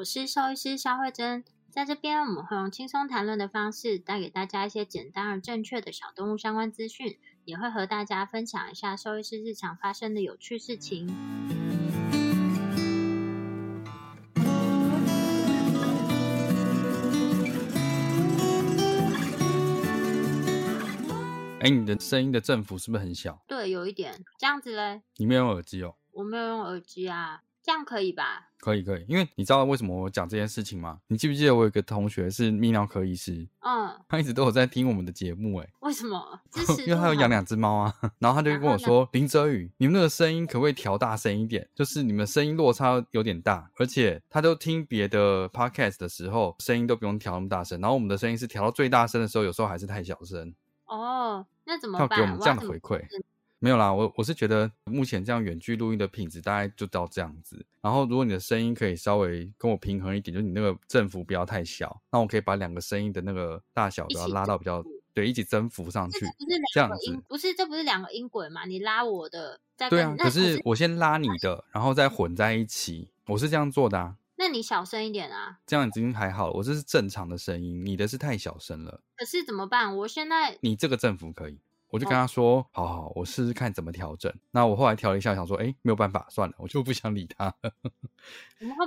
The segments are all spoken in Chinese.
我是兽医师肖慧珍，在这边我们会用轻松谈论的方式，带给大家一些简单而正确的小动物相关资讯。也会和大家分享一下兽医师日常发生的有趣事情。哎，你的声音的振幅是不是很小？对，有一点。这样子嘞？你没有用耳机哦？我没有用耳机啊。这样可以吧？可以可以，因为你知道为什么我讲这件事情吗？你记不记得我有个同学是泌尿科医师？嗯，他一直都有在听我们的节目，哎，为什么？因为他有养两只猫啊，然后他就跟我说：“林哲宇，你们那个声音可不可以调大声一点？就是你们声音落差有点大，而且他都听别的 podcast 的时候，声音都不用调那么大声，然后我们的声音是调到最大声的时候，有时候还是太小声。哦，那怎么办？要给我们这样的回馈。”没有啦，我我是觉得目前这样远距录音的品质大概就到这样子。然后如果你的声音可以稍微跟我平衡一点，就是你那个振幅不要太小，那我可以把两个声音的那个大小都要拉到比较对，一起增幅上去。这样子不是这不是两个音轨嘛？你拉我的，对啊。可是我先拉你的，然后再混在一起，我是这样做的啊。那你小声一点啊。这样已经还好，我这是正常的声音，你的是太小声了。可是怎么办？我现在你这个振幅可以。我就跟他说：“好好，我试试看怎么调整。”那我后来调了一下，想说：“哎，没有办法，算了，我就不想理他。”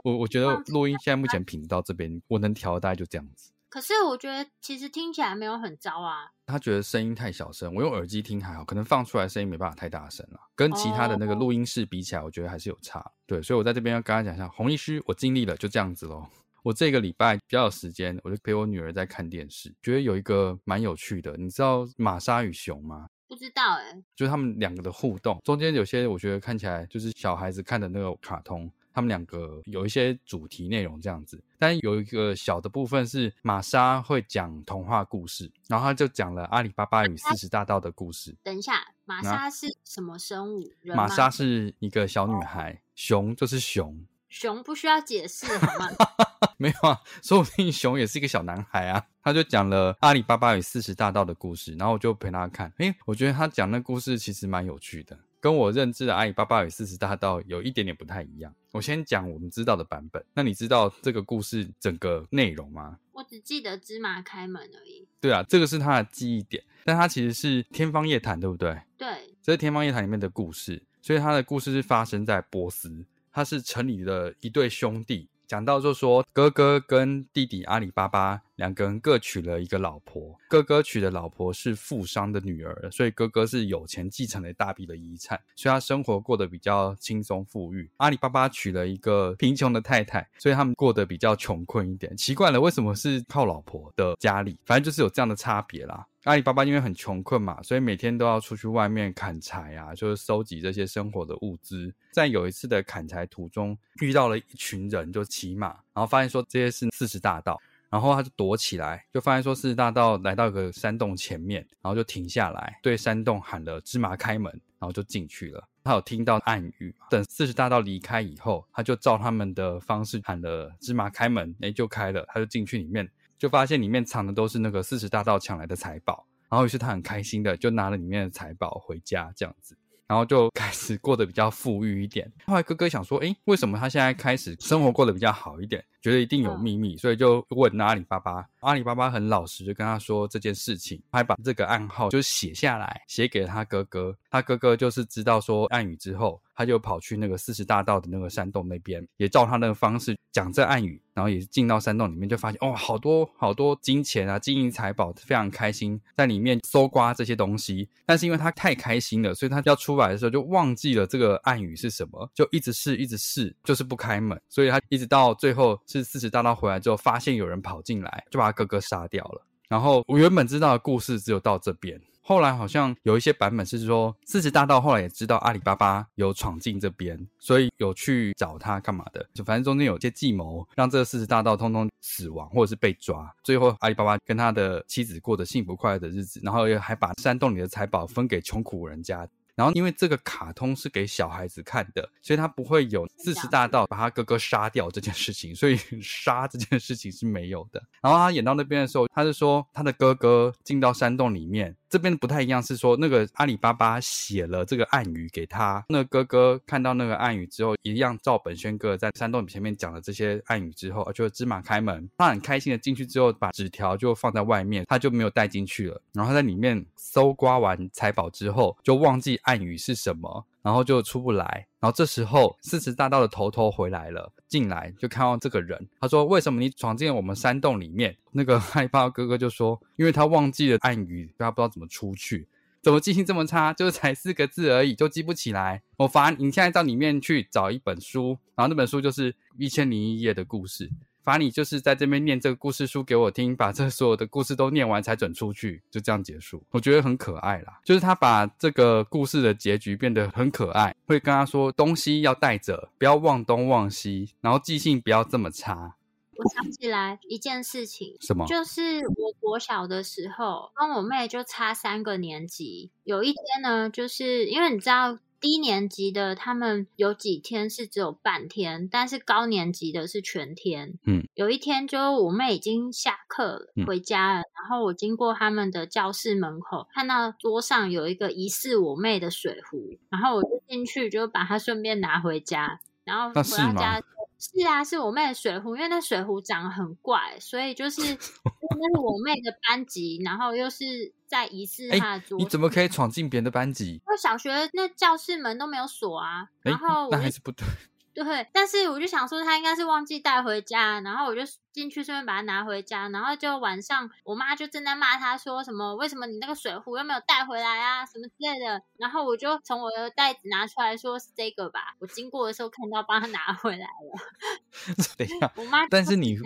我我觉得录音现在目前品质到这边，我能调大概就这样子。可是我觉得其实听起来没有很糟啊。他觉得声音太小声，我用耳机听还好，可能放出来声音没办法太大声了。跟其他的那个录音室比起来，我觉得还是有差。对，所以我在这边要跟他讲一下，洪医师，我尽力了，就这样子喽。我这个礼拜比较有时间，我就陪我女儿在看电视，觉得有一个蛮有趣的。你知道玛莎与熊吗？不知道哎，就是他们两个的互动，中间有些我觉得看起来就是小孩子看的那个卡通，他们两个有一些主题内容这样子。但有一个小的部分是玛莎会讲童话故事，然后他就讲了阿里巴巴与四十大盗的故事。等一下，玛莎是什么生物？玛莎是一个小女孩，熊就是熊。熊不需要解释好吗？没有啊，说不定熊也是一个小男孩啊。他就讲了阿里巴巴与四十大盗的故事，然后我就陪他看。诶，我觉得他讲那故事其实蛮有趣的，跟我认知的阿里巴巴与四十大盗有一点点不太一样。我先讲我们知道的版本，那你知道这个故事整个内容吗？我只记得芝麻开门而已。对啊，这个是他的记忆点，但他其实是天方夜谭，对不对？对，这是天方夜谭里面的故事，所以他的故事是发生在波斯。他是城里的一对兄弟，讲到就说哥哥跟弟弟阿里巴巴两个人各娶了一个老婆，哥哥娶的老婆是富商的女儿，所以哥哥是有钱继承了大笔的遗产，所以他生活过得比较轻松富裕。阿里巴巴娶了一个贫穷的太太，所以他们过得比较穷困一点。奇怪了，为什么是靠老婆的家里？反正就是有这样的差别啦。阿里巴巴因为很穷困嘛，所以每天都要出去外面砍柴啊，就是收集这些生活的物资。在有一次的砍柴途中，遇到了一群人，就骑马，然后发现说这些是四十大盗，然后他就躲起来，就发现说四十大盗来到一个山洞前面，然后就停下来，对山洞喊了“芝麻开门”，然后就进去了。他有听到暗语，等四十大盗离开以后，他就照他们的方式喊了“芝麻开门”，哎，就开了，他就进去里面。就发现里面藏的都是那个四十大盗抢来的财宝，然后于是他很开心的就拿了里面的财宝回家，这样子，然后就开始过得比较富裕一点。后来哥哥想说，哎，为什么他现在开始生活过得比较好一点？觉得一定有嗯秘密，所以就问阿里巴巴。阿里巴巴很老实，就跟他说这件事情，还把这个暗号就写下来，写给他哥哥。他哥哥就是知道说暗语之后，他就跑去那个四十大道的那个山洞那边，也照他那个方式讲这暗语，然后也进到山洞里面，就发现哦，好多好多金钱啊，金银财宝，非常开心，在里面搜刮这些东西。但是因为他太开心了，所以他要出来的时候就忘记了这个暗语是什么，就一直试，一直试，就是不开门。所以他一直到最后是四十大道回来之后，发现有人跑进来，就把他哥哥杀掉了。然后我原本知道的故事只有到这边，后来好像有一些版本是说，四十大盗后来也知道阿里巴巴有闯进这边，所以有去找他干嘛的，就反正中间有些计谋，让这个四十大盗通通死亡或者是被抓。最后阿里巴巴跟他的妻子过着幸福快乐的日子，然后又还把山洞里的财宝分给穷苦人家。然后，因为这个卡通是给小孩子看的，所以他不会有自私大盗把他哥哥杀掉这件事情，所以 杀这件事情是没有的。然后他演到那边的时候，他是说他的哥哥进到山洞里面，这边不太一样，是说那个阿里巴巴写了这个暗语给他，那哥哥看到那个暗语之后，一样照本宣哥在山洞前面讲的这些暗语之后，就芝麻开门，他很开心的进去之后，把纸条就放在外面，他就没有带进去了。然后他在里面搜刮完财宝之后，就忘记暗语是什么。然后就出不来，然后这时候四十大盗的头头回来了，进来就看到这个人，他说：“为什么你闯进了我们山洞里面？”那个 害怕哥哥就说：“因为他忘记了暗语，他不知道怎么出去。怎么记性这么差？就是才四个字而已，就记不起来。我罚你现在到里面去找一本书，然后那本书就是《一千零一夜》的故事。”罚你就是在这边念这个故事书给我听，把这所有的故事都念完才准出去，就这样结束。我觉得很可爱啦，就是他把这个故事的结局变得很可爱，会跟他说东西要带着，不要忘东忘西，然后记性不要这么差。我想起来一件事情，什么？就是我国小的时候，跟我妹就差三个年级。有一天呢，就是因为你知道。低年级的他们有几天是只有半天，但是高年级的是全天。嗯，有一天就我妹已经下课了，嗯回家了，然后我经过他们的教室门口，看到桌上有一个疑似我妹的水壶，然后我就进去就把它顺便拿回家，然后回到家。是啊，是我妹的水壶，因为那水壶长得很怪，所以就是 那是我妹的班级，然后又是在疑似哎她的桌。你怎么可以闯进别人的班级？因为小学那教室门都没有锁啊，哎然后，那还是不对。对，但是我就想说，他应该是忘记带回家，然后我就进去顺便把它拿回家，然后就晚上我妈就正在骂他说什么，为什么你那个水壶又没有带回来啊，什么之类的，然后我就从我的袋子拿出来说是这个吧，我经过的时候看到，帮他拿回来了。等一下，我妈，但是你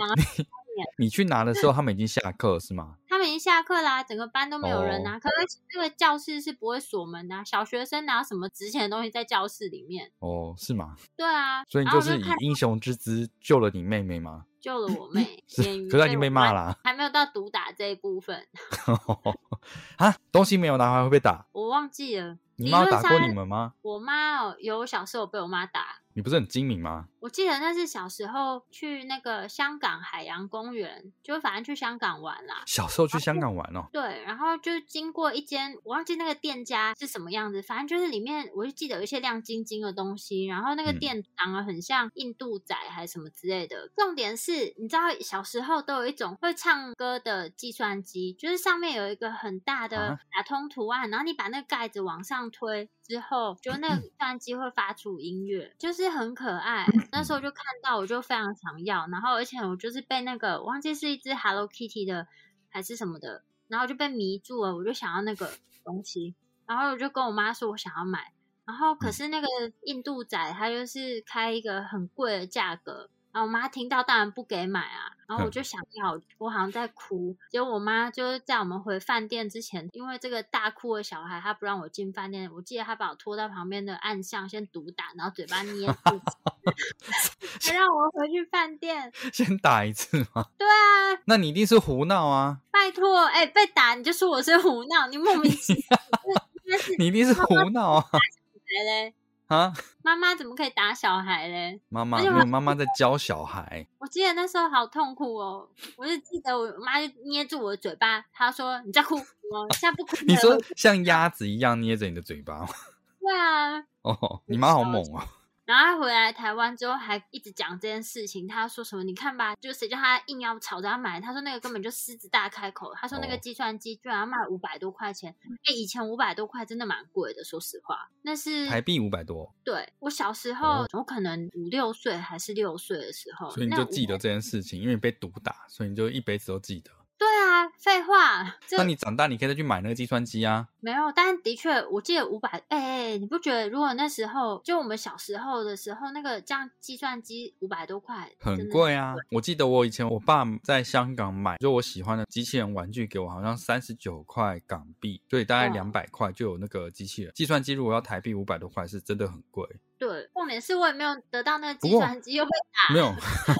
拿你你去拿的时候，他们已经下课是吗？他们已经下课啦、整个班都没有人哦啊。可是这个教室是不会锁门的啊、小学生拿什么值钱的东西在教室里面？哦，是吗？对啊，所以你就是以英雄之姿救了你妹妹吗？救了我妹，可是她已经被骂啦还没有到毒打这一部分，啊，东西没有拿回来会被打？我忘记了。你妈有打过你们吗？我妈哦，有小时候被我妈打。你不是很精明吗？我记得那是小时候去那个香港海洋公园，就反正去香港玩啦。小时候去香港玩哦，对，然后就经过一间，我忘记那个店家是什么样子，反正就是里面我就记得有一些亮晶晶的东西，然后那个嗯店长得很像印度仔还是什么之类的。重点是，你知道小时候都有一种会唱歌的计算机，就是上面有一个很大的啊打通图案，然后你把那个盖子往上推之后，就那个计算机会发出音乐，就是很可爱。那时候就看到，我就非常想要，然后而且我就是被那个我忘记是一只 Hello Kitty 的还是什么的，然后就被迷住了，我就想要那个东西，然后我就跟我妈说我想要买，然后可是那个印度仔他就是开一个很贵的价格。然后我妈听到当然不给买啊，然后我就想要，我好像在哭，结果我妈就是在我们回饭店之前，因为这个大哭的小孩，她不让我进饭店，我记得她把我拖到旁边的暗巷先毒打，然后嘴巴捏住，才让我回去饭店。先打一次吗？对啊，那你一定是胡闹啊！拜托，哎、被打你就说我是胡闹，你莫名其妙，你 一定是胡闹啊！来嘞？啊，妈妈怎么可以打小孩嘞？妈妈，而且我没有妈妈在教小孩，我记得那时候好痛苦哦，我就记得我妈就捏住我的嘴巴，她说你在哭，我现在不哭了。你说像鸭子一样捏着你的嘴巴吗？对啊，哦，你妈好猛啊！然后他回来台湾之后还一直讲这件事情，他说什么？你看吧，就谁叫他硬要吵着要买？他说那个根本就狮子大开口，他说那个哦计算机居然要卖五百多块钱，哎，以前五百多块真的蛮贵的，说实话，那是台币五百多，对我小时候，哦我可能五六岁还是六岁的时候，所以你就记得这件事情，因为你被毒打，所以你就一辈子都记得。对啊，废话，这那你长大你可以再去买那个计算机啊。没有，但的确，我记得五百，哎哎，你不觉得如果那时候就我们小时候的时候，那个这样计算机五百多块，很贵啊！我记得我以前我爸在香港买，就我喜欢的机器人玩具给我，好像三十九块港币，所以大概哇两百块就有那个机器人。计算机如果要台币五百多块，是真的很贵。对，重点是我也没有得到那个计算机，又被打。没有，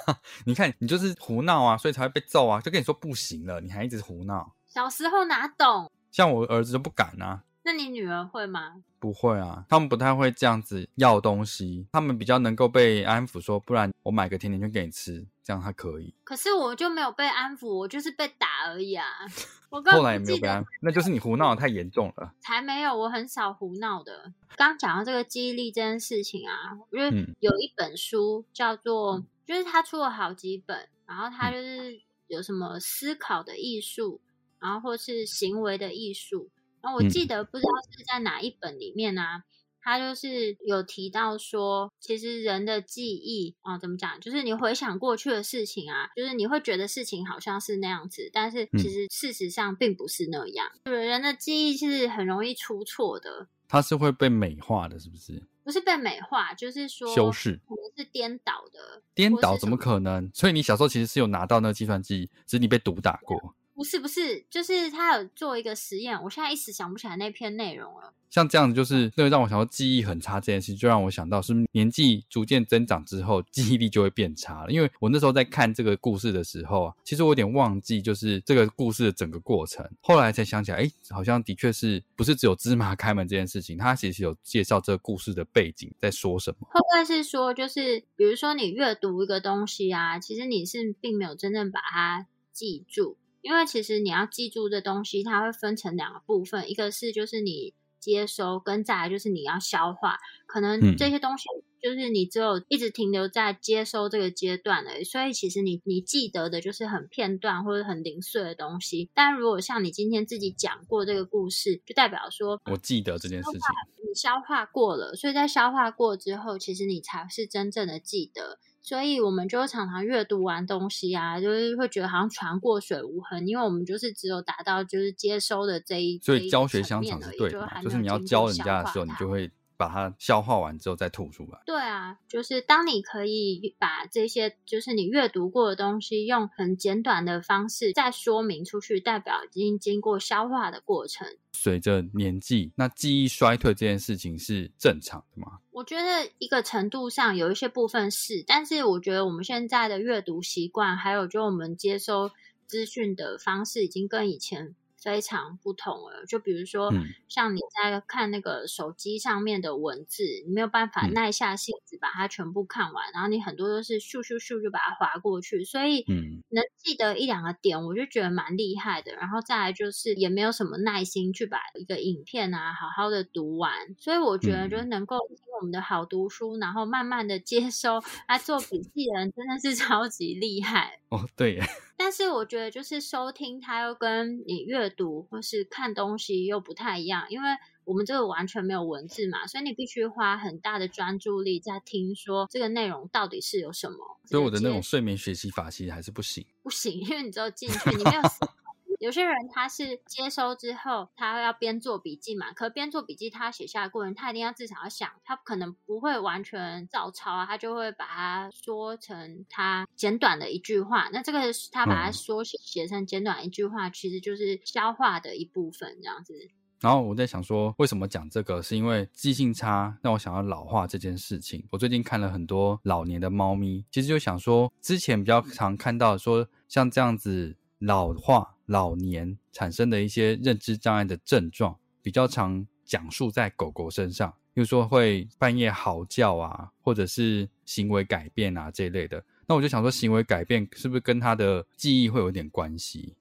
你看你就是胡闹啊，所以才会被揍啊！就跟你说不行了，你还一直胡闹。小时候哪懂？像我儿子就不敢啊，那你女儿会吗？不会啊，他们不太会这样子要东西，他们比较能够被安抚说，不然我买个甜甜圈给你吃，这样他可以。可是我就没有被安抚，我就是被打而已啊。我根后来也没有被安抚，那就是你胡闹的太严重了。才没有，我很少胡闹的。刚讲到这个记忆力这件事情啊，因为嗯有一本书叫做，就是他出了好几本，然后他就是有什么思考的艺术，然后或是行为的艺术。然后我记得不知道是在哪一本里面啊，他就是有提到说，其实人的记忆啊、怎么讲？就是你回想过去的事情啊，就是你会觉得事情好像是那样子，但是嗯其实事实上并不是那样。对，人的记忆是很容易出错的，它是会被美化的，是不是？不是被美化，就是说修饰、可能是颠倒的。颠倒，怎么可能？所以你小时候其实是有拿到那个计算机，只是你被毒打过。不是不是，就是他有做一个实验，我现在一时想不起来那篇内容了。像这样子，就是那个让我想到记忆很差这件事，就让我想到，是不是年纪逐渐增长之后，记忆力就会变差了？因为我那时候在看这个故事的时候啊，其实我有点忘记，就是这个故事的整个过程。后来才想起来，哎，好像的确是不是只有芝麻开门这件事情，它其实有介绍这个故事的背景在说什么。会不会是说，就是比如说你阅读一个东西啊，其实你是并没有真正把它记住，因为其实你要记住的东西，它会分成两个部分，一个是就是你接收，跟再来就是你要消化。可能嗯这些东西就是你只有一直停留在接收这个阶段而已，所以其实你你记得的就是很片段或者很零碎的东西。但如果像你今天自己讲过这个故事，就代表说我记得这件事情。你消化过了，所以在消化过之后，其实你才是真正的记得。所以我们就常常阅读完东西啊，就是会觉得好像船过水无痕，因为我们就是只有达到就是接收的这一，所以教学香层面而已肠是对的嘛，就还是你要教人家的时候，你它就会把它消化完之后再吐出来。对啊，就是当你可以把这些就是你阅读过的东西，用很简短的方式再说明出去，代表已经经过消化的过程。随着年纪，那记忆衰退这件事情是正常的吗？我觉得一个程度上有一些部分是，但是我觉得我们现在的阅读习惯，还有就我们接收资讯的方式，已经跟以前非常不同了。就比如说，嗯。像你在看那个手机上面的文字，你没有办法嗯。耐下性子把它全部看完，然后你很多都是咻咻咻就把它划过去，所以嗯。能记得一两个点，我就觉得蛮厉害的。然后再来就是也没有什么耐心去把一个影片啊好好的读完，所以我觉得嗯就是能够听我们的好读书，然后慢慢的接收来做笔记的人，真的是 超级厉害。哦，对耶，但是我觉得就是收听它又跟你阅读或是看东西又不太一样，因为我们这个完全没有文字嘛，所以你必须花很大的专注力在听说这个内容到底是有什么。所以我的那种睡眠学习法其实还是不行。不行，因为你只有进去，你没有。有些人他是接收之后，他要边做笔记嘛，可边做笔记他写下的过程，他一定要至少要想，他可能不会完全照抄啊，他就会把它说成他简短的一句话。那这个他把它嗯缩写写成简短一句话，其实就是消化的一部分，这样子。然后我在想说，为什么讲这个？是因为记性差让我想要老化这件事情。我最近看了很多老年的猫咪，其实就想说，之前比较常看到说像这样子老化、老年产生的一些认知障碍的症状，比较常讲述在狗狗身上，比如说会半夜嚎叫啊，或者是行为改变啊这一类的。那我就想说，行为改变是不是跟它的记忆会有点关系？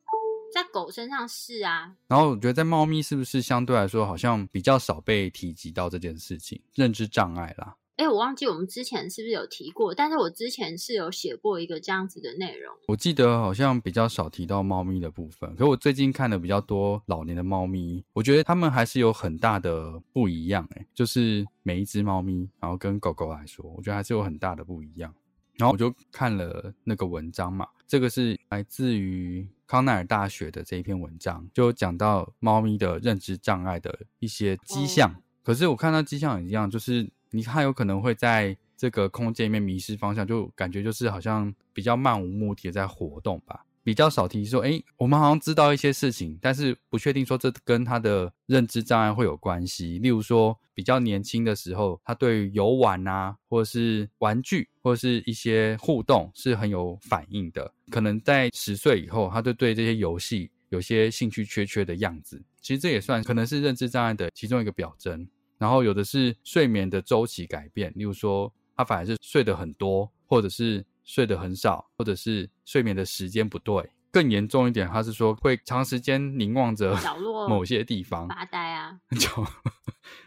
在狗身上是啊，然后我觉得在猫咪是不是相对来说好像比较少被提及到这件事情，认知障碍啦。哎，我忘记我们之前是不是有提过，但是我之前是有写过一个这样子的内容。我记得好像比较少提到猫咪的部分，可我最近看的比较多老年的猫咪，我觉得它们还是有很大的不一样。哎，就是每一只猫咪，然后跟狗狗来说，我觉得还是有很大的不一样。然后我就看了那个文章嘛，这个是来自于康奈尔大学的这一篇文章，就讲到猫咪的认知障碍的一些迹象。可是我看到迹象也一样，就是。你它有可能会在这个空间里面迷失方向，就感觉就是好像比较漫无目的的在活动吧，比较少提说，哎，我们好像知道一些事情，但是不确定说这跟他的认知障碍会有关系。例如说，比较年轻的时候，他对游玩啊，或者是玩具，或者是一些互动是很有反应的。可能在十岁以后，他就对这些游戏有些兴趣缺缺的样子。其实这也算可能是认知障碍的其中一个表征。然后有的是睡眠的周期改变，例如说他反而是睡得很多，或者是睡得很少，或者是睡眠的时间不对。更严重一点，他是说会长时间凝望着角落 某些地方发呆啊。就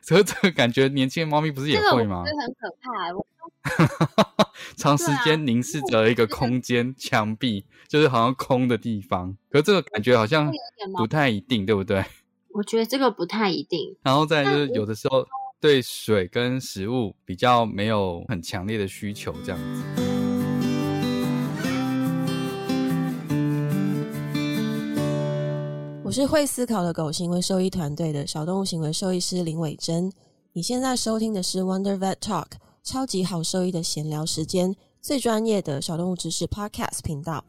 所以这个感觉，年轻的猫咪不是也会吗？这很可怕。长时间凝视着一个空间墙壁，就是好像空的地方。可这个感觉好像不太一定，对不对？我觉得这个不太一定。然后再就是有的时候对水跟食物比较没有很强烈的需求，这样子。我是会思考的狗行为兽医团队的小动物行为兽医师林伟珍。你现在收听的是 Wonder Vet Talk，超级好兽医的闲聊时间，最专业的小动物知识 Podcast 频道。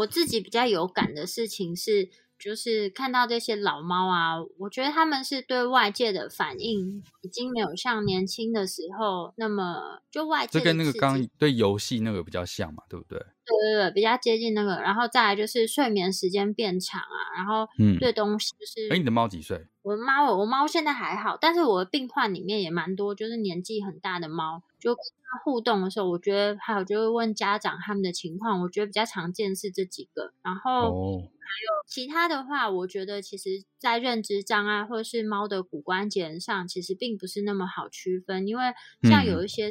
我自己比较有感的事情是，就是看到这些老猫啊，我觉得他们是对外界的反应已经没有像年轻的时候那么就外界。这跟那个刚对游戏那个比较像嘛，对不对？对对对，比较接近那个。然后再来就是睡眠时间变长啊，然后对东西就是。哎，你的猫几岁？我的猫，我猫现在还好，但是我的病患里面也蛮多，就是年纪很大的猫，就。互动的时候，我觉得还有就是问家长他们的情况，我觉得比较常见是这几个。然后还有其他的话，我觉得其实，在认知障碍或者是猫的骨关节上，其实并不是那么好区分。因为像有一些行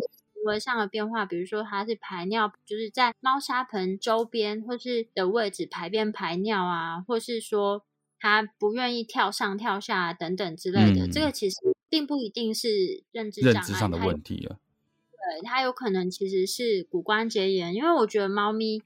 为上的变化，比如说它是排尿，就是在猫砂盆周边或是的位置排便排尿啊，或是说它不愿意跳上跳下等等之类的，这个其实并不一定是认知认知上的问题啊。对，它有可能其实是骨关节炎，因为我觉得猫咪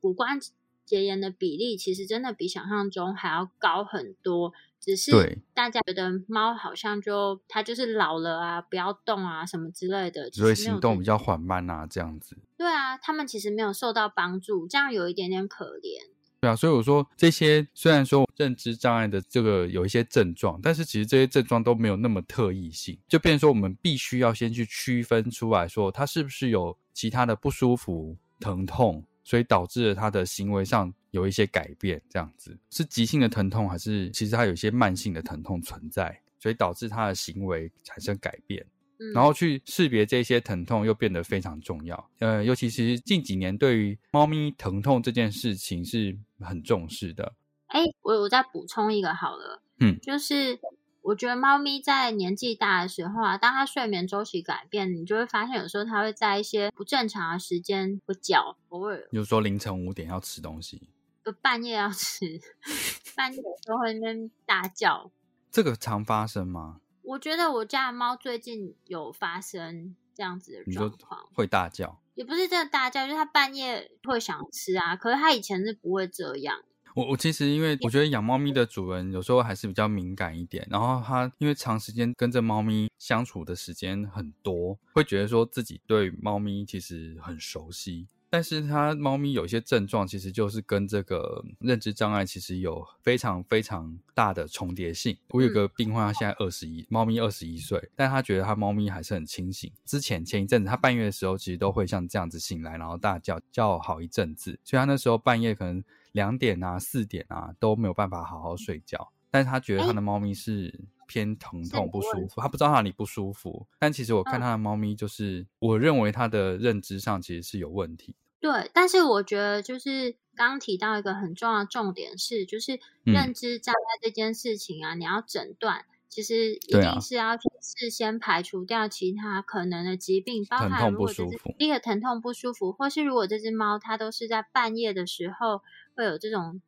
骨关节炎的比例其实真的比想象中还要高很多。只是大家觉得猫好像就它就是老了啊，不要动啊什么之类的，只会行动比较缓慢啊，这样子。对啊，他们其实没有受到帮助，这样有一点点可怜。对啊，所以我说这些虽然说认知障碍的这个有一些症状，但是其实这些症状都没有那么特异性，就变成说我们必须要先去区分出来说它是不是有其他的不舒服、疼痛，所以导致了它的行为上有一些改变，这样子是急性的疼痛，还是其实它有一些慢性的疼痛存在，所以导致他的行为产生改变。然后去识别这些疼痛又变得非常重要，呃，尤其是近几年对于猫咪疼痛这件事情是很重视的。哎，我我再补充一个好了，嗯，就是我觉得猫咪在年纪大的时候啊，当它睡眠周期改变，你就会发现有时候它会在一些不正常的时间会叫，偶尔，比如说凌晨五点要吃东西，半夜要吃，半夜有时候会那边大叫，这个常发生吗？我觉得我家的猫最近有发生这样子的状况，会大叫，也不是真的大叫，就是它半夜会想吃啊。可是它以前是不会这样。我我其实因为我觉得养猫咪的主人有时候还是比较敏感一点，然后他因为长时间跟着猫咪相处的时间很多，会觉得说自己对猫咪其实很熟悉。但是它猫咪有一些症状，其实就是跟这个认知障碍其实有非常非常大的重叠性。我有个病患，他现在二十一，猫咪二十一岁，但他觉得他猫咪还是很清醒。之前前一阵子，他半夜的时候，其实都会像这样子醒来，然后大叫叫好一阵子。所以他那时候半夜可能两点啊、四点啊都没有办法好好睡觉。但是他觉得他的猫咪是。偏疼痛不舒服，他不知道哪里不舒服。但其实我看他的猫咪，就是我认为他的认知上其实是有问题。对，但是我觉得就是刚刚提到一个很重要的重点是，就是认知障碍这件事情啊，你要诊断，其实一定是要事先排除掉其他可能的疾病，包含如果这只第一个疼痛不舒服，或是如果这只猫它都是在半夜的时候会有这种。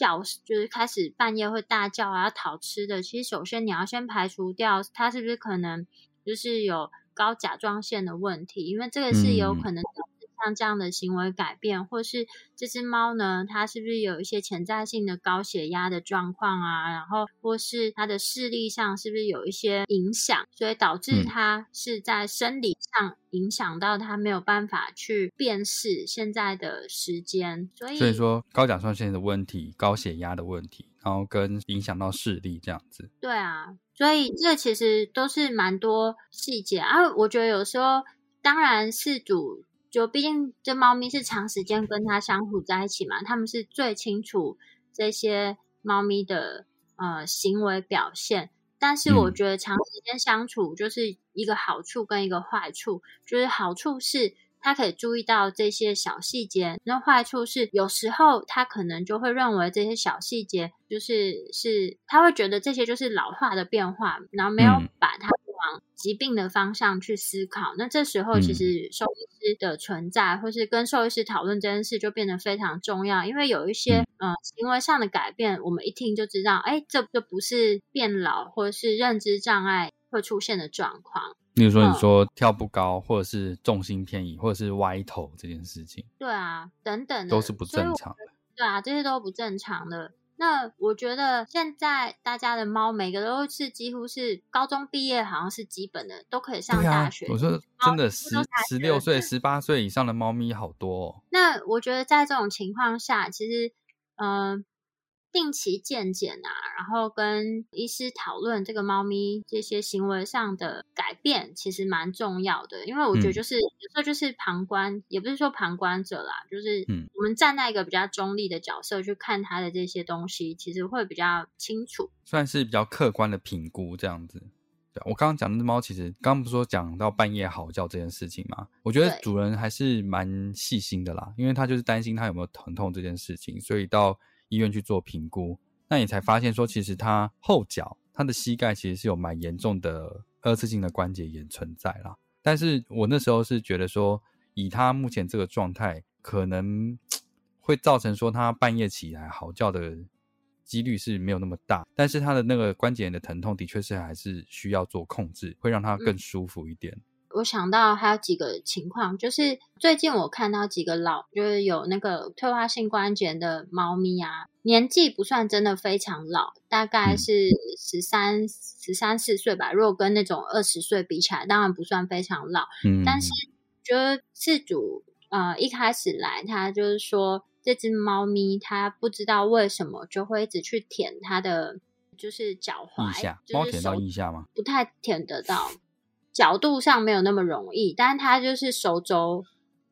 叫就是开始半夜会大叫啊，要讨吃的。其实首先你要先排除掉他是不是可能就是有高甲状腺的问题，因为这个是有可能像这样的行为改变，或是这只猫呢，它是不是有一些潜在性的高血压的状况啊？然后或是它的视力上是不是有一些影响，所以导致它是在生理上。影响到它没有办法去辨识现在的时间，所以所以说高甲状腺的问题、高血压的问题，然后跟影响到视力这样子。对啊，所以这其实都是蛮多细节啊。我觉得有时候，当然事主就毕竟这猫咪是长时间跟它相处在一起嘛，他们是最清楚这些猫咪的呃行为表现。但是我觉得长时间相处就是一个好处跟一个坏处，就是好处是它可以注意到这些小细节，那坏处是有时候它可能就会认为这些小细节就是是他会觉得这些就是老化的变化，然后没有把它。往疾病的方向去思考，那这时候其实兽医师的存在，或是跟兽医师讨论这件事，就变得非常重要。因为有一些嗯行为上的改变，我们一听就知道，哎，这就不是变老，或者是认知障碍会出现的状况。例如说，你说跳不高，或者是重心偏移，或者是歪头这件事情，对啊，等等都是不正常的。对啊，这些都不正常的。那我觉得现在大家的猫每个都是几乎是高中毕业，好像是基本的都可以上大学。我说真的，十十六岁、十八岁以上的猫咪好多。哦。那我觉得在这种情况下，其实嗯。定期健检啊，然后跟医师讨论这个猫咪这些行为上的改变，其实蛮重要的。因为我觉得就是有时候就是旁观，也不是说旁观者啦，就是我们站在一个比较中立的角色去看它的这些东西，其实会比较清楚，算是比较客观的评估这样子。对我刚刚讲的猫，其实刚刚不是说讲到半夜嚎叫这件事情吗？我觉得主人还是蛮细心的啦，因为他就是担心它有没有疼痛这件事情，所以到。医院去做评估，那你才发现说，其实他后脚他的膝盖其实是有蛮严重的二次性的关节炎存在啦。但是我那时候是觉得说，以他目前这个状态，可能 会造成说他半夜起来嚎叫的几率是没有那么大。但是他的那个关节炎的疼痛，的确是还是需要做控制，会让他更舒服一点。我想到还有几个情况，就是最近我看到几个老，就是有那个退化性关节的猫咪啊，年纪不算真的非常老，大概是十三、十三四岁吧。如果跟那种二十岁比起来，当然不算非常老。嗯，但是就是饲主呃一开始来，他就是说这只猫咪它不知道为什么就会一直去舔它的就是脚踝，猫舔到腋下吗？不太舔得到。角度上没有那么容易，但是它就是手肘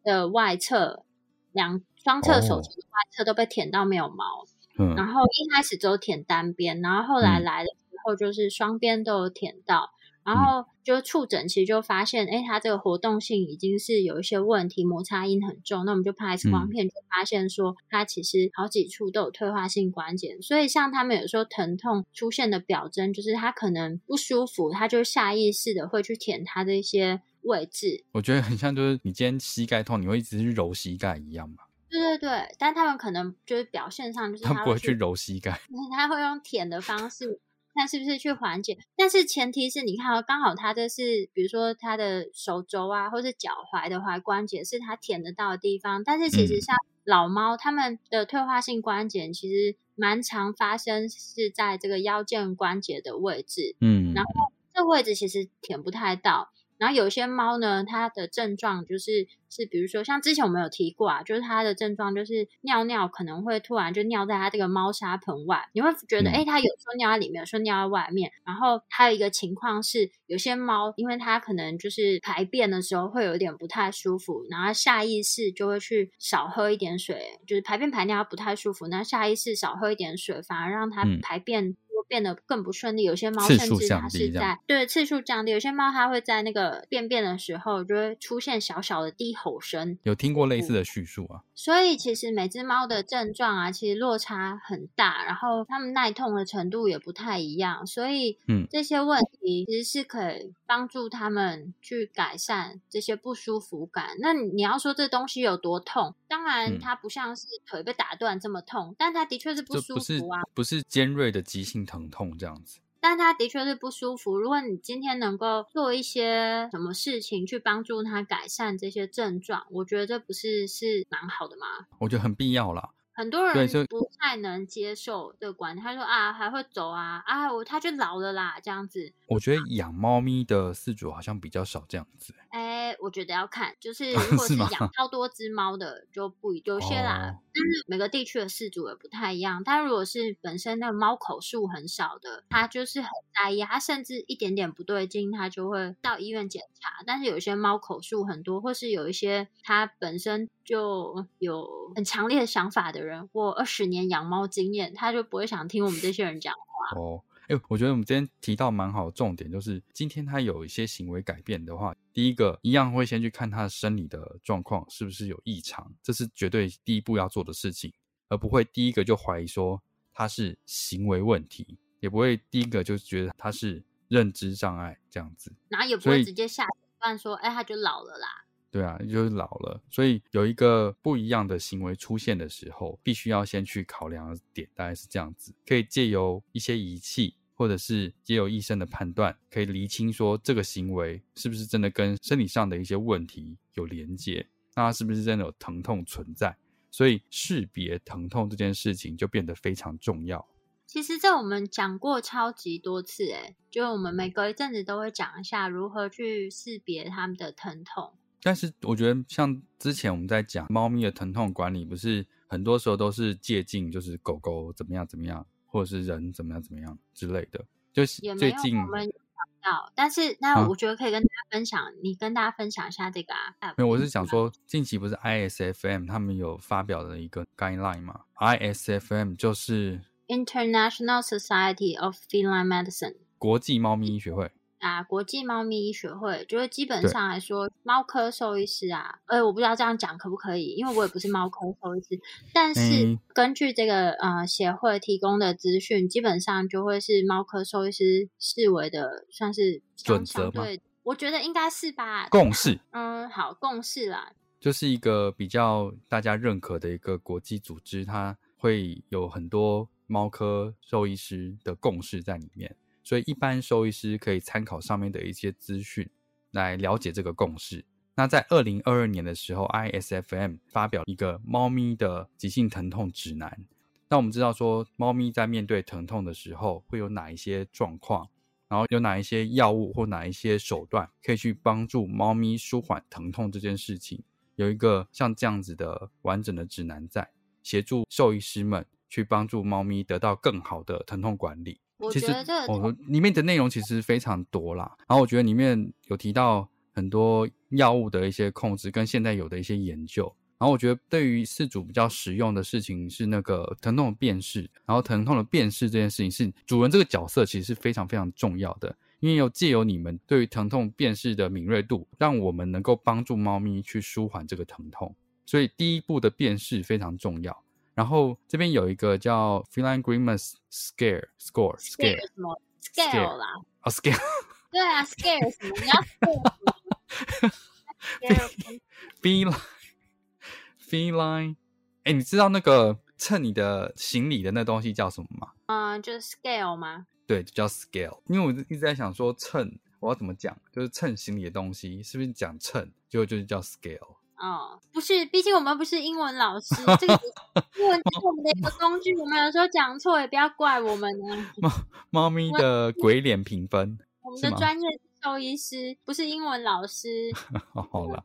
的外侧两双侧手肘的外侧都被舔到没有毛，嗯，然后一开始只有舔单边，然后后来来的时候就是双边都有舔到。然后就触诊，其实就发现，哎，它这个活动性已经是有一些问题，摩擦音很重。那我们就拍 X 光片，就发现说，它其实好几处都有退化性关节。所以像他们有时候疼痛出现的表征，就是他可能不舒服，他就下意识的会去舔他的一些位置。我觉得很像，就是你今天膝盖痛，你会一直去揉膝盖一样吧？对对对，但他们可能就是表现上就是他不会去揉膝盖，他会用舔的方式。看是不是去缓解，但是前提是你看哦，刚好它这是，比如说它的手肘啊，或是脚踝的踝关节是它舔得到的地方。但是其实像老猫，它们的退化性关节其实蛮常发生是在这个腰间关节的位置，嗯，然后这位置其实舔不太到。然后有些猫呢，它的症状就是是，比如说像之前我们有提过啊，就是它的症状就是尿尿可能会突然就尿在它这个猫砂盆外，你会觉得哎，它有时候尿在里面，有时候尿在外面。然后还有一个情况是，有些猫因为它可能就是排便的时候会有点不太舒服，然后下意识就会去少喝一点水，就是排便排尿不太舒服，那下意识少喝一点水，反而让它排便。变得更不顺利。有些猫甚至它是在对次数降低，有些猫它会在那个便便的时候就会出现小小的低吼声。有听过类似的叙述啊？所以其实每只猫的症状啊，其实落差很大，然后它们耐痛的程度也不太一样，所以嗯这些问题其实是可以帮助它们去改善这些不舒服感。那你你要说这东西有多痛，当然嗯它不像是腿被打断这么痛，但它的确是不舒这不是服啊。不是尖锐的急性疼痛这样子。但他的确是不舒服。如果你今天能够做一些什么事情去帮助他改善这些症状，我觉得这不是是蛮好的吗？我觉得很必要啦。很多人不太能接受这个观念，他说啊还会走啊啊我他就老了啦这样子。我觉得养猫咪的饲主好像比较少这样子。哎，我觉得要看，就是 如果是养超多只猫的就不一有些啦，哦但是每个地区的饲主也不太一样。但如果是本身那个猫口数很少的，他就是很在意，他甚至一点点不对劲，他就会到医院检查。但是有些猫口数很多，或是有一些它本身就有很强烈的想法的人，或二十年养猫经验，他就不会想听我们这些人讲话。哦，哎、我觉得我们今天提到蛮好的重点，就是今天他有一些行为改变的话，第一个一样会先去看他的生理的状况是不是有异常，这是绝对第一步要做的事情，而不会第一个就怀疑说他是行为问题，也不会第一个就觉得他是认知障碍这样子。然后也不会直接下诊断说，哎，他就老了啦。对啊，就是老了，所以有一个不一样的行为出现的时候，必须要先去考量的点，大概是这样子。可以借由一些仪器，或者是借由医生的判断，可以厘清说这个行为是不是真的跟生理上的一些问题有连接，那是不是真的有疼痛存在？所以识别疼痛这件事情就变得非常重要。其实这我们讲过超级多次，诶，就我们每隔一阵子都会讲一下如何去识别他们的疼痛。但是我觉得，像之前我们在讲猫咪的疼痛管理，不是很多时候都是借鉴，就是狗狗怎么样怎么样，或者是人怎么样怎么样之类的。就是有最近我们到，但是那啊我觉得可以跟大家分享，你跟大家分享一下这个啊。没有，我是想说，近期不是 ISFM 他们有发表的一个 guideline 嘛？ISFM 就是 International Society of Feline Medicine 国际猫咪医学会。啊，国际猫咪医学会，就是基本上来说，猫科兽医师啊，呃，我不知道这样讲可不可以，因为我也不是猫科兽医师，但是嗯。根据这个呃协会提供的资讯，基本上就会是猫科兽医师视为的算是准则吗对，我觉得应该是吧，共识。嗯，好，共识啦，就是一个比较大家认可的一个国际组织，它会有很多猫科兽医师的共识在里面，所以一般兽医师可以参考上面的一些资讯来了解这个共识。那在二零二二年的时候，ISFM 发表一个猫咪的急性疼痛指南。那我们知道说，猫咪在面对疼痛的时候会有哪一些状况，然后有哪一些药物或哪一些手段可以去帮助猫咪舒缓疼痛这件事情。有一个像这样子的完整的指南在，协助兽医师们去帮助猫咪得到更好的疼痛管理。我其实觉得这个我里面的内容其实非常多啦，然后我觉得里面有提到很多药物的一些控制跟现在有的一些研究，然后我觉得对于饲主比较实用的事情是那个疼痛的辨识，然后疼痛的辨识这件事情是主人这个角色其实是非常非常重要的，因为有借由你们对于疼痛辨识的敏锐度，让我们能够帮助猫咪去舒缓这个疼痛，所以第一步的辨识非常重要。然后这边有一个叫 Feline Grimace Scare Score Scare 什么 Scale 啦？啊、Scale 对啊，Scare 什么？你要 Scare line Feline，哎，你知道那个称你的行李的那东西叫什么吗？嗯，就是 Scale 吗？对，就叫 Scale。因为我一直在想说称，我要怎么讲？就是称行李的东西，是不是讲称？就就是叫 Scale。哦，不是，毕竟我们不是英文老师，这个 英文是我们的一个工具，我们有时候讲错也不要怪我们呢。猫猫咪的鬼脸评分，我们的专业是兽医师，不是英文老师，好了，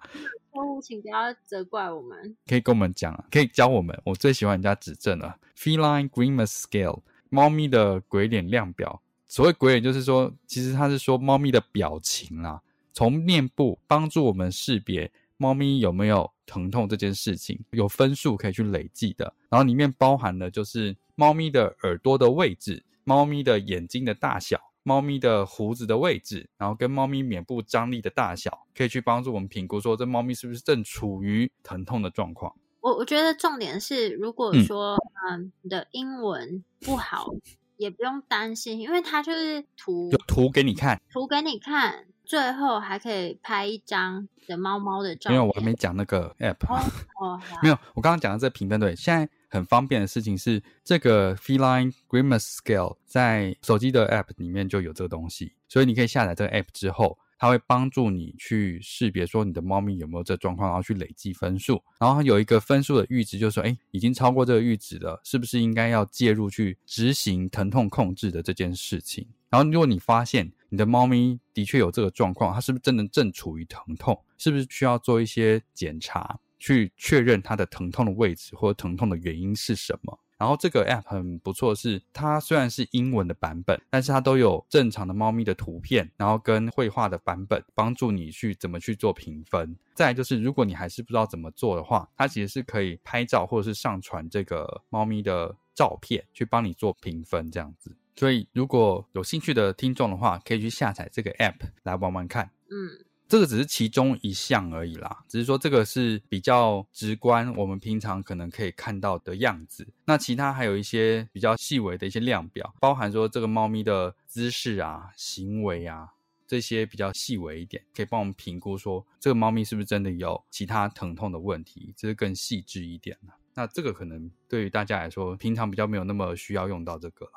错误请不要责怪我们。可以跟我们讲啊，可以教我们。我最喜欢人家指正了。Feline Grimace Scale，猫咪的鬼脸量表。所谓鬼脸，就是说，其实它是说猫咪的表情啦，从面部帮助我们识别猫咪有没有疼痛这件事情，有分数可以去累计的。然后里面包含了就是猫咪的耳朵的位置，猫咪的眼睛的大小、猫咪的胡子的位置，然后跟猫咪脸部张力的大小，可以去帮助我们评估说这猫咪是不是正处于疼痛的状况。我我觉得重点是，如果嗯说嗯你的英文不好，也不用担心，因为它就是图有图给你看，图给你看，最后还可以拍一张的猫猫的照片。因为我还没讲那个 app。哦 哦，没有，我刚刚讲的这个评分对，现在很方便的事情是，这个 Feline Grimace Scale 在手机的 App 里面就有这个东西，所以你可以下载这个 App 之后，它会帮助你去识别说你的猫咪有没有这状况，然后去累计分数，然后它有一个分数的阈值，就是说，哎，已经超过这个阈值了，是不是应该要介入去执行疼痛控制的这件事情？然后，如果你发现你的猫咪的确有这个状况，它是不是真的正处于疼痛？是不是需要做一些检查，去确认它的疼痛的位置或者疼痛的原因是什么？然后这个 app 很不错是，它虽然是英文的版本，但是它都有正常的猫咪的图片，然后跟绘画的版本，帮助你去怎么去做评分。再就是，如果你还是不知道怎么做的话，它其实是可以拍照或者是上传这个猫咪的照片，去帮你做评分这样子。所以，如果有兴趣的听众的话，可以去下载这个 app 来玩玩看。嗯，这个只是其中一项而已啦，只是说这个是比较直观，我们平常可能可以看到的样子。那其他还有一些比较细微的一些量表，包含说这个猫咪的姿势啊、行为啊这些比较细微一点，可以帮我们评估说这个猫咪是不是真的有其他疼痛的问题，这是更细致一点了。那这个可能对于大家来说，平常比较没有那么需要用到这个了。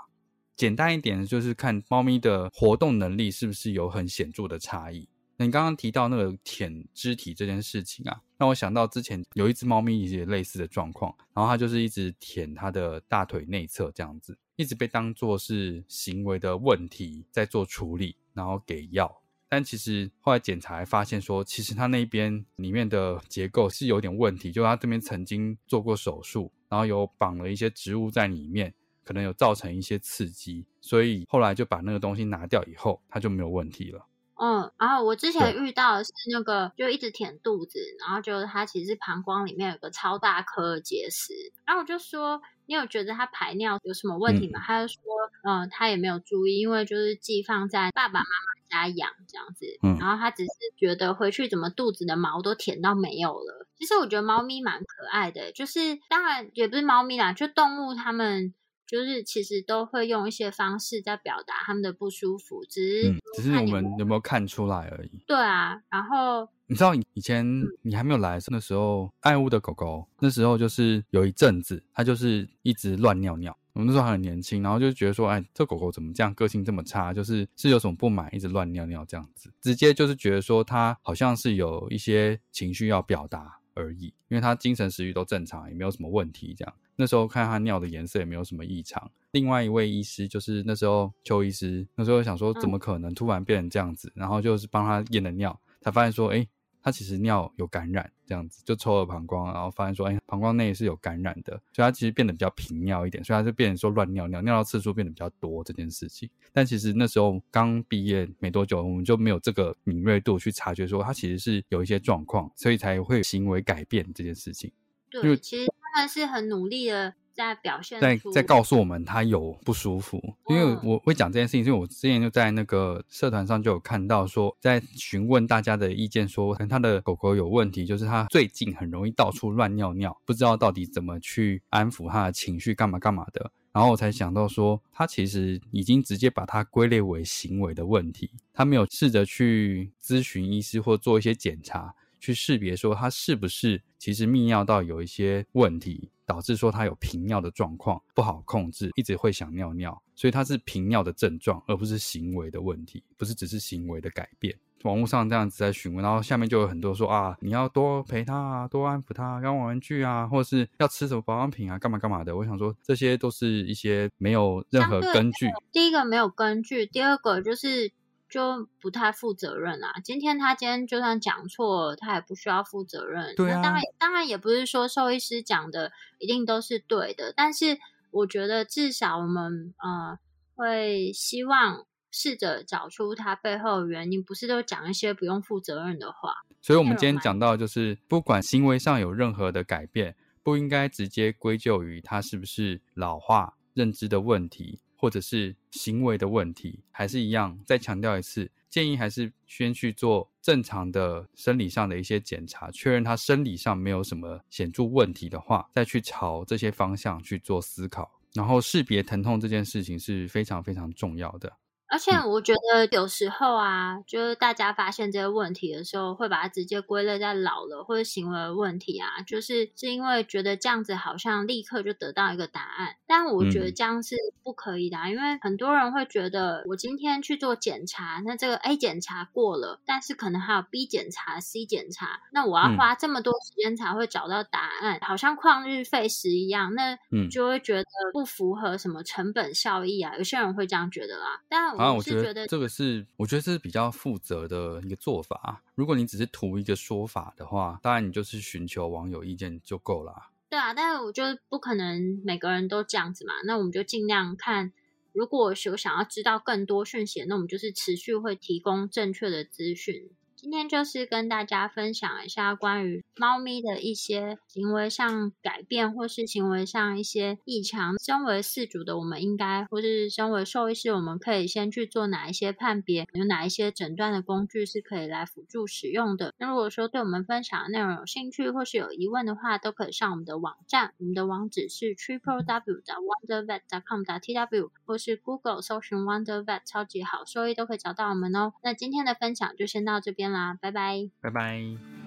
简单一点就是看猫咪的活动能力是不是有很显著的差异。你刚刚提到那个舔肢体这件事情啊，让我想到之前有一只猫咪也类似的状况，然后它就是一直舔它的大腿内侧这样子，一直被当作是行为的问题在做处理，然后给药。但其实后来检查发现说，其实它那边里面的结构是有点问题，就它这边曾经做过手术，然后有绑了一些植物在里面，可能有造成一些刺激，所以后来就把那个东西拿掉以后，它就没有问题了。嗯，然后我之前遇到的是那个，就一直舔肚子，然后就它其实膀胱里面有个超大颗的结石，然后我就说，你有觉得它排尿有什么问题吗？他就说，嗯，他也没有注意，因为就是寄放在爸爸妈妈家养这样子，嗯然后他只是觉得回去怎么肚子的毛都舔到没有了。其实我觉得猫咪蛮可爱的，就是当然也不是猫咪啦，就动物它们。就是其实都会用一些方式在表达他们的不舒服，只是、嗯，只是我们有没有看出来而已。对啊，然后你知道以前你还没有来的那时候，爱屋的狗狗那时候就是有一阵子，它就是一直乱尿尿。我们那时候还很年轻，然后就觉得说，哎，这狗狗怎么这样，个性这么差，就是是有什么不满，一直乱尿尿这样子，直接就是觉得说它好像是有一些情绪要表达而已，因为他精神食欲都正常，也没有什么问题这样。那时候看他尿的颜色也没有什么异常。另外一位医师就是那时候邱医师，那时候想说怎么可能突然变成这样子，然后就是帮他验了尿，才发现说，哎，他其实尿有感染，这样子就抽了膀胱，然后发现说，哎，膀胱内是有感染的，所以他其实变得比较频尿一点，所以他就变成说乱尿尿，尿到次数变得比较多这件事情。但其实那时候刚毕业没多久，我们就没有这个敏锐度去察觉说他其实是有一些状况，所以才会行为改变这件事情。因对，其实他们是很努力的在表现在在告诉我们他有不舒服，因为嗯我会讲这件事情，因为我之前就在那个社团上就有看到说，在询问大家的意见，说可能他的狗狗有问题，就是他最近很容易到处乱尿尿，不知道到底怎么去安抚他的情绪，干嘛干嘛的。然后我才想到说，他其实已经直接把它归类为行为的问题，他没有试着去咨询医师或做一些检查，去识别说他是不是其实泌尿道有一些问题，导致说他有频尿的状况不好控制，一直会想尿尿，所以他是频尿的症状，而不是行为的问题，不是只是行为的改变。网络上这样子在询问，然后下面就有很多说啊，你要多陪他啊，多安抚他，要玩玩具啊，或者是要吃什么保养品啊，干嘛干嘛的。我想说，这些都是一些没有任何根据。第一个没有根据，第二个就是就不太负责任啊。今天他今天就算讲错，他也不需要负责任。对啊那当然当然也不是说兽医师讲的一定都是对的，但是我觉得至少我们呃会希望试着找出他背后的原因，不是都讲一些不用负责任的话。所以，我们今天讲到，就是不管行为上有任何的改变，不应该直接归咎于他是不是老化、认知的问题，或者是行为的问题，还是一样，再强调一次，建议还是先去做正常的生理上的一些检查，确认他生理上没有什么显著问题的话，再去朝这些方向去做思考。然后识别疼痛这件事情是非常非常重要的。而且我觉得有时候啊，就是大家发现这些问题的时候，会把它直接归类在老了或者行为问题啊，就是是因为觉得这样子好像立刻就得到一个答案。但我觉得这样是不可以的，因为很多人会觉得，我今天去做检查，那这个 A 检查过了，但是可能还有 B 检查、C 检查，那我要花这么多时间才会找到答案，好像旷日费时一样，那就会觉得不符合什么成本效益啊。有些人会这样觉得啦，但啊，我觉得这个是，我觉得这是比较负责的一个做法。如果你只是图一个说法的话，当然你就是寻求网友意见就够了。对啊，但是我觉得不可能每个人都这样子嘛。那我们就尽量看，如果有想要知道更多讯息，那我们就是持续会提供正确的资讯。今天就是跟大家分享一下关于猫咪的一些行为上改变，或是行为上一些异常。身为饲主的我们，应该或是身为兽医师，我们可以先去做哪一些判别？有哪一些诊断的工具是可以来辅助使用的？那如果说对我们分享的内容有兴趣，或是有疑问的话，都可以上我们的网站，我们的网址是 triple w 的 wondervet dot com 的 t w，或是 Google 搜寻 Wondervet 超级好兽医都可以找到我们哦。那今天的分享就先到这边。拜拜，拜拜。